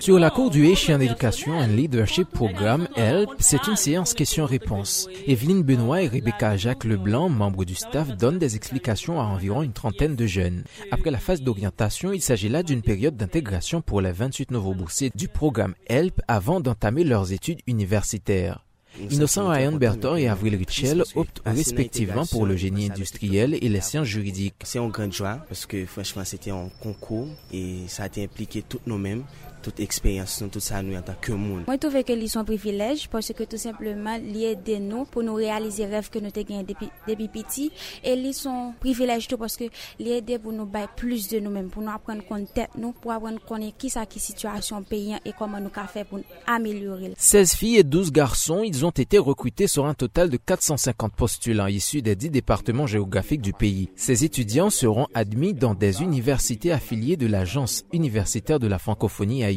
Sur la cour du Haitian Education and Leadership Programme, HELP, c'est une séance questions-réponses. Evelyne Benoît et Rebecca Jacques Leblanc, membres du staff, donnent des explications à environ une trentaine de jeunes. Après la phase d'orientation, il s'agit là d'une période d'intégration pour les 28 nouveaux boursiers du programme HELP avant d'entamer leurs études universitaires. Innocent Ryan Bertor et Avril Richel optent respectivement pour le génie industriel et les sciences juridiques. C'est une grande joie parce que franchement c'était un concours et ça a été impliqué toutes nous-mêmes toute expérience, tout ça nous en tant que monde. Moi, je trouve que sont privilèges parce que tout simplement, ils aident nous pour nous réaliser les rêves que nous avons depuis, depuis petit. Et ils sont privilèges tout parce que ils aident pour nous bailler plus de nous-mêmes, pour nous apprendre compte tête nous, pour apprendre connaître qui ça qui situation paysan et comment nous faire pour améliorer. 16 filles et 12 garçons, ils ont été recrutés sur un total de 450 postulants issus des 10 départements géographiques du pays. Ces étudiants seront admis dans des universités affiliées de l'Agence universitaire de la francophonie à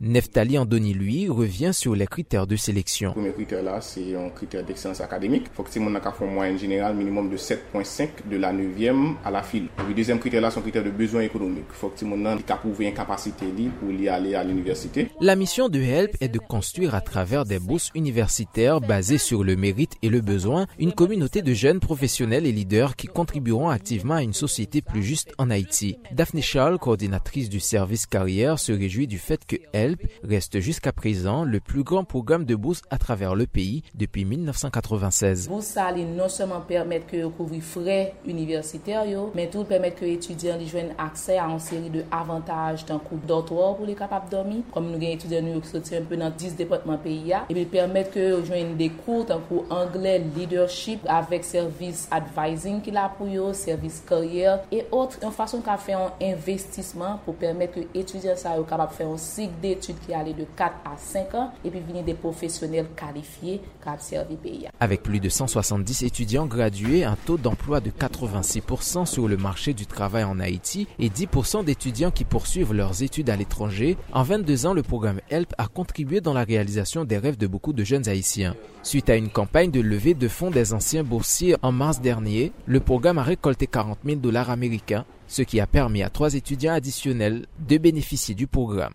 Neftali Andoni, lui, revient sur les critères de sélection. Le premier critère là, c'est un critère d'excellence académique. Il faut que mon ait une moyenne générale minimum de 7,5 de la 9e à la file. Le deuxième critère là, c'est un critère de besoin économique. Il faut que mon ait une capacité pour y aller à l'université. La mission de HELP est de construire à travers des bourses universitaires basées sur le mérite et le besoin une communauté de jeunes professionnels et leaders qui contribueront activement à une société plus juste en Haïti. Daphne Charles, coordinatrice du service carrière, se réjouit du fait que HELP reste jusqu'à présent le plus grand programme de bourse à travers le pays depuis 1996. Bourse ça non seulement permettre que couvrir frais universitaires mais tout permettre que étudiants joignent accès à une série de avantages tant que dortoir pour les capables dormir. Comme nous avons étudiants qui sont un peu dans 10 départements pays et puis permettre que joignent des cours tant que anglais leadership avec service advising qu'il a pour eux, service carrière et autres. Une façon qu'a fait un investissement pour permettre que étudiants capables de faire un cycle d'études qui allait de 4 à 5 ans et puis venir des professionnels qualifiés qui observent les pays. Avec plus de 170 étudiants gradués, un taux d'emploi de 86% sur le marché du travail en Haïti et 10% d'étudiants qui poursuivent leurs études à l'étranger, en 22 ans, le programme HELP a contribué dans la réalisation des rêves de beaucoup de jeunes Haïtiens. Suite à une campagne de levée de fonds des anciens boursiers en mars dernier, le programme a récolté 40 000 dollars américains, ce qui a permis à trois étudiants additionnels de bénéficier du programme.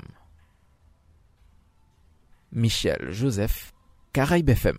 Michel Joseph, Caraïbes FM.